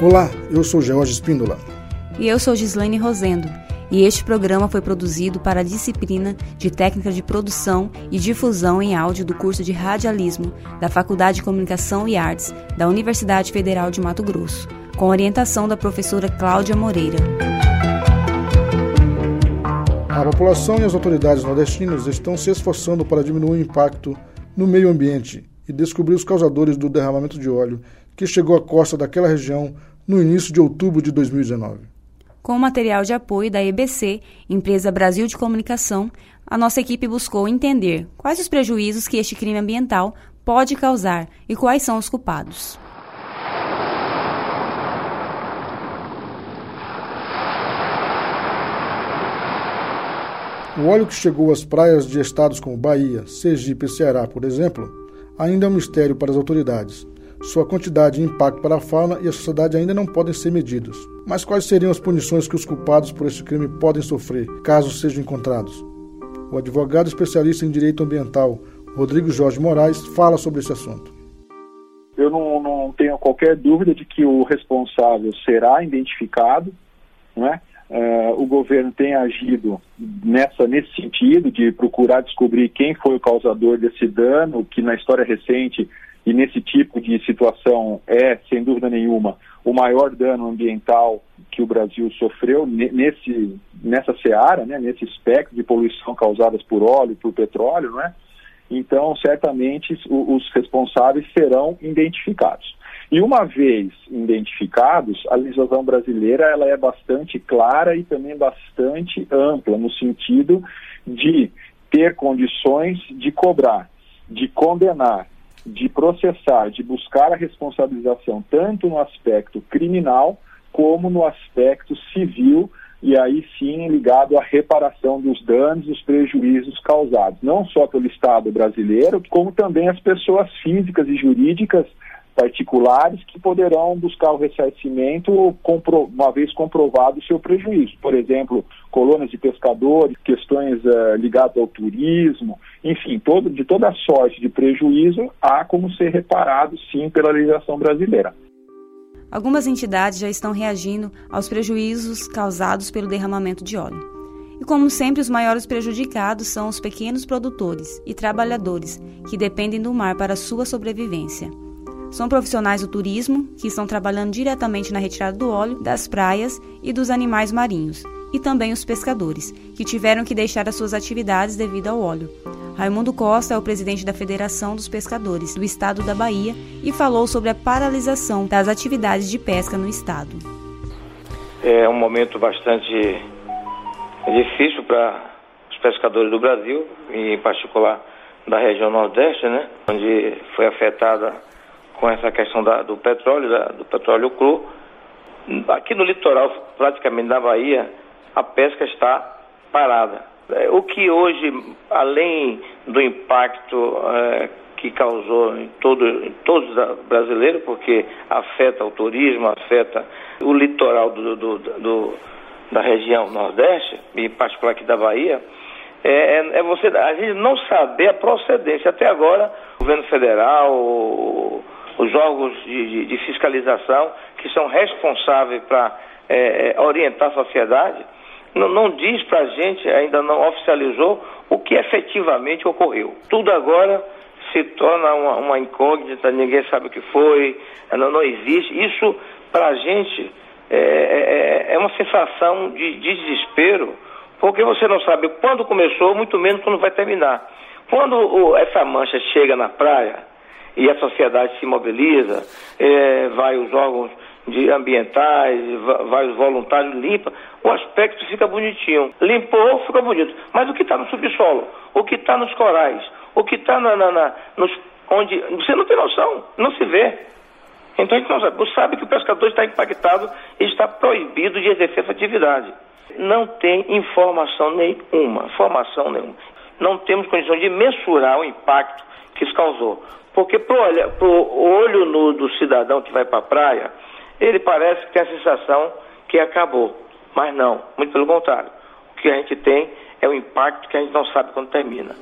Olá, eu sou George Espíndola. E eu sou Gislaine Rosendo. E este programa foi produzido para a disciplina de Técnica de Produção e Difusão em Áudio do curso de Radialismo da Faculdade de Comunicação e Artes da Universidade Federal de Mato Grosso, com orientação da professora Cláudia Moreira. A população e as autoridades nordestinas estão se esforçando para diminuir o impacto no meio ambiente e descobrir os causadores do derramamento de óleo que chegou à costa daquela região no início de outubro de 2019. Com material de apoio da EBC, Empresa Brasil de Comunicação, a nossa equipe buscou entender quais os prejuízos que este crime ambiental pode causar e quais são os culpados. O óleo que chegou às praias de estados como Bahia, Sergipe e Ceará, por exemplo, ainda é um mistério para as autoridades. Sua quantidade e impacto para a fauna e a sociedade ainda não podem ser medidos. Mas quais seriam as punições que os culpados por este crime podem sofrer, caso sejam encontrados? O advogado especialista em direito ambiental, Rodrigo Jorge Moraes, fala sobre esse assunto. Eu não, não tenho qualquer dúvida de que o responsável será identificado, não é? Uh, o governo tem agido nessa, nesse sentido de procurar descobrir quem foi o causador desse dano, que na história recente e nesse tipo de situação é, sem dúvida nenhuma, o maior dano ambiental que o Brasil sofreu nesse, nessa seara, né, nesse espectro de poluição causadas por óleo, por petróleo, não é? Então, certamente, os responsáveis serão identificados. E uma vez identificados, a legislação brasileira ela é bastante clara e também bastante ampla, no sentido de ter condições de cobrar, de condenar, de processar, de buscar a responsabilização tanto no aspecto criminal como no aspecto civil e aí sim ligado à reparação dos danos, dos prejuízos causados, não só pelo Estado brasileiro, como também as pessoas físicas e jurídicas particulares que poderão buscar o ressarcimento uma vez comprovado o seu prejuízo. Por exemplo, colônias de pescadores, questões uh, ligadas ao turismo, enfim, todo, de toda sorte de prejuízo, há como ser reparado sim pela legislação brasileira. Algumas entidades já estão reagindo aos prejuízos causados pelo derramamento de óleo. E como sempre, os maiores prejudicados são os pequenos produtores e trabalhadores que dependem do mar para sua sobrevivência. São profissionais do turismo que estão trabalhando diretamente na retirada do óleo das praias e dos animais marinhos, e também os pescadores, que tiveram que deixar as suas atividades devido ao óleo. Raimundo Costa é o presidente da Federação dos Pescadores do Estado da Bahia e falou sobre a paralisação das atividades de pesca no estado. É um momento bastante difícil para os pescadores do Brasil, em particular da região Nordeste, né, onde foi afetada com essa questão da, do petróleo, da, do petróleo cru. Aqui no litoral, praticamente da Bahia, a pesca está parada. É, o que hoje, além do impacto é, que causou em, todo, em todos os brasileiros, porque afeta o turismo, afeta o litoral do, do, do, da região Nordeste, em particular aqui da Bahia, é, é, é, você a gente não saber a procedência. Até agora, o governo federal, os órgãos de, de, de fiscalização que são responsáveis para é, é, orientar a sociedade, não, não diz para a gente, ainda não oficializou, o que efetivamente ocorreu. Tudo agora se torna uma, uma incógnita, ninguém sabe o que foi, não, não existe. Isso para a gente é, é, é, é, uma sensação de, de desespero, porque você não sabe quando começou, muito menos quando vai terminar. Quando o, essa mancha chega na praia, e a sociedade se mobiliza, é, vai os órgãos de ambientais, vai os voluntários, limpa, o aspecto fica bonitinho. Limpou, fica bonito. Mas o que está no subsolo, o que está nos corais, o que está na, na, na, nos, onde. Você não tem noção, não se vê. Então a gente não sabe. Sabe que o pescador está impactado e está proibido de exercer essa atividade. Não tem informação nenhuma, informação nenhuma. Não temos condição de mensurar o impacto que isso causou. Porque para o olho nu do cidadão que vai para a praia, ele parece que tem a sensação que acabou. Mas não, muito pelo contrário. O que a gente tem é o impacto que a gente não sabe quando termina.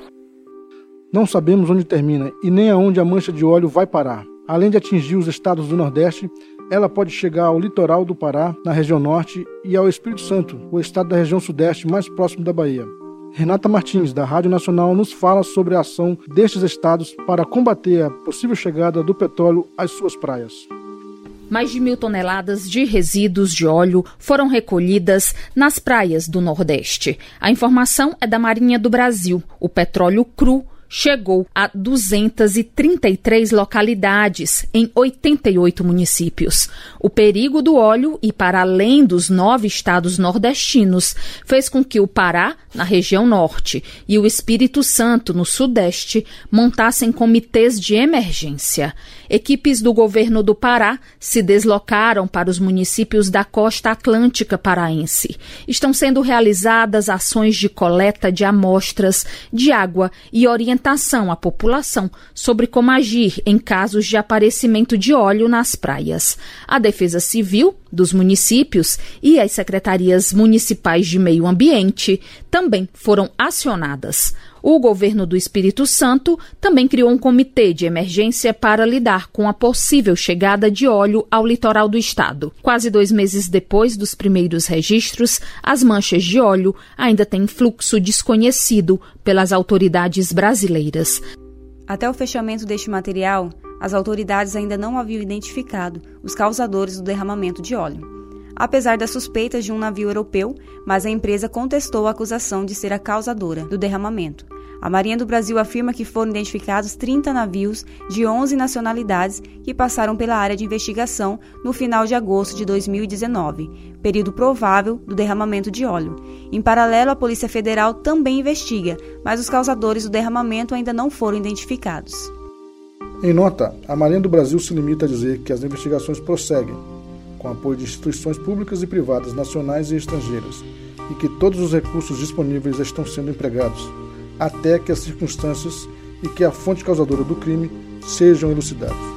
Não sabemos onde termina e nem aonde a mancha de óleo vai parar. Além de atingir os estados do Nordeste, ela pode chegar ao litoral do Pará, na região norte, e ao Espírito Santo, o estado da região sudeste mais próximo da Bahia. Renata Martins, da Rádio Nacional, nos fala sobre a ação destes estados para combater a possível chegada do petróleo às suas praias. Mais de mil toneladas de resíduos de óleo foram recolhidas nas praias do Nordeste. A informação é da Marinha do Brasil. O petróleo cru chegou a 233 localidades em 88 municípios. O perigo do óleo e para além dos nove estados nordestinos fez com que o Pará, na região norte, e o Espírito Santo, no sudeste, montassem comitês de emergência. Equipes do governo do Pará se deslocaram para os municípios da costa atlântica paraense. Estão sendo realizadas ações de coleta de amostras de água e orientação à população sobre como agir em casos de aparecimento de óleo nas praias. A Defesa Civil dos municípios e as secretarias municipais de meio ambiente também foram acionadas. O governo do Espírito Santo também criou um comitê de emergência para lidar com a possível chegada de óleo ao litoral do estado. Quase dois meses depois dos primeiros registros, as manchas de óleo ainda têm fluxo desconhecido pelas autoridades brasileiras. Até o fechamento deste material, as autoridades ainda não haviam identificado os causadores do derramamento de óleo apesar das suspeitas de um navio europeu, mas a empresa contestou a acusação de ser a causadora do derramamento. A Marinha do Brasil afirma que foram identificados 30 navios de 11 nacionalidades que passaram pela área de investigação no final de agosto de 2019, período provável do derramamento de óleo. Em paralelo, a Polícia Federal também investiga, mas os causadores do derramamento ainda não foram identificados. Em nota, a Marinha do Brasil se limita a dizer que as investigações prosseguem com apoio de instituições públicas e privadas nacionais e estrangeiras, e que todos os recursos disponíveis estão sendo empregados, até que as circunstâncias e que a fonte causadora do crime sejam elucidados.